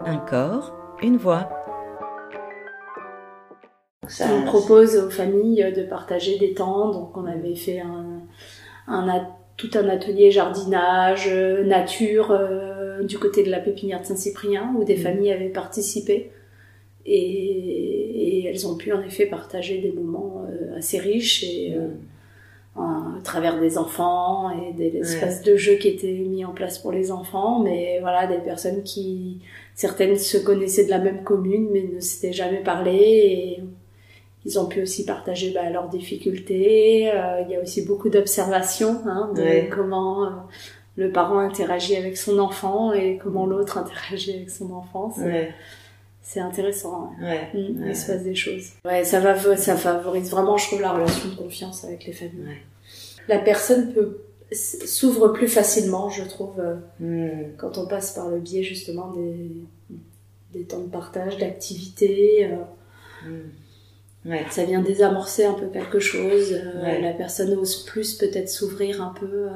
Un corps, une voix. on propose aux familles de partager des temps, donc on avait fait un, un tout un atelier jardinage, nature euh, du côté de la pépinière de Saint-Cyprien où des mmh. familles avaient participé et, elles ont pu en effet partager des moments euh, assez riches et euh, à travers des enfants et des espaces de jeu qui étaient mis en place pour les enfants, mais voilà des personnes qui certaines se connaissaient de la même commune mais ne s'étaient jamais parlé et ils ont pu aussi partager bah, leurs difficultés. Euh, il y a aussi beaucoup d'observations hein, de comment le parent interagit avec son enfant et comment l'autre interagit avec son enfant c'est intéressant. Ouais. Mm, il se passe des choses. Ouais, ça va, ça favorise vraiment, je trouve, la relation de confiance avec les familles. La personne peut s'ouvre plus facilement, je trouve, euh, mm. quand on passe par le biais justement des, des temps de partage, d'activités. Euh, mm. ouais. Ça vient désamorcer un peu quelque chose. Euh, la personne ose plus peut-être s'ouvrir un peu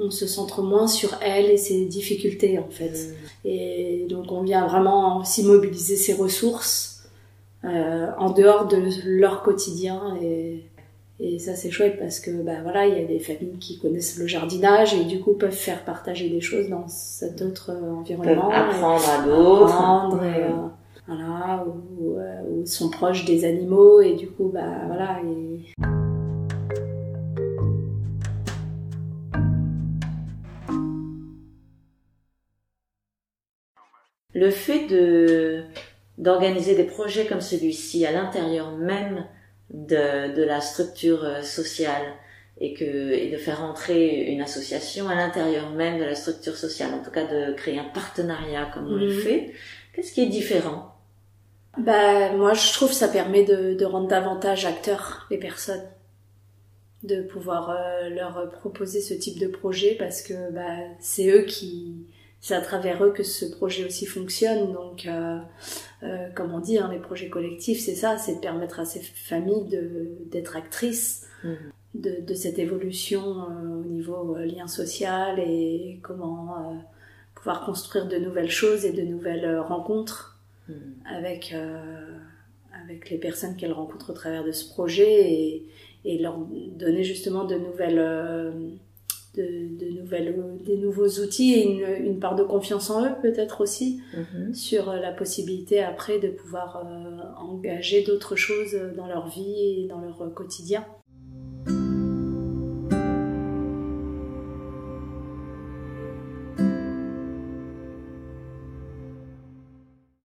on se centre moins sur elle et ses difficultés en fait. Mm. Et donc on vient vraiment aussi mobiliser ses ressources euh, en dehors de leur quotidien et, et ça c'est chouette parce que bah voilà il y a des familles qui connaissent le jardinage et du coup peuvent faire partager des choses dans cet autre environnement. apprendre à d'autres. Apprendre et, euh, voilà ou, euh, ou, sont proches des animaux et du coup bah voilà. Et... le fait de d'organiser des projets comme celui-ci à l'intérieur même de, de la structure euh, sociale et que et de faire entrer une association à l'intérieur même de la structure sociale, en tout cas de créer un partenariat comme on le mhm. fait, qu'est-ce qui est différent? Bah moi je trouve que ça permet de, de rendre davantage acteurs les personnes, de pouvoir euh, leur proposer ce type de projet parce que bah, c'est eux qui c'est à travers eux que ce projet aussi fonctionne. Donc, euh, euh, comme on dit, hein, les projets collectifs, c'est ça, c'est de permettre à ces familles d'être actrices mmh. de, de, cette évolution euh, au niveau euh, lien social et comment euh, pouvoir construire de nouvelles choses et de nouvelles rencontres mmh. avec avec les personnes qu'elles rencontrent au travers de ce projet et, et leur donner justement de nouvelles de, nouvelles, des nouveaux outils et une, une, part de confiance en eux peut-être aussi mhm. sur la possibilité après de pouvoir euh, engager d'autres choses dans leur vie et dans leur quotidien.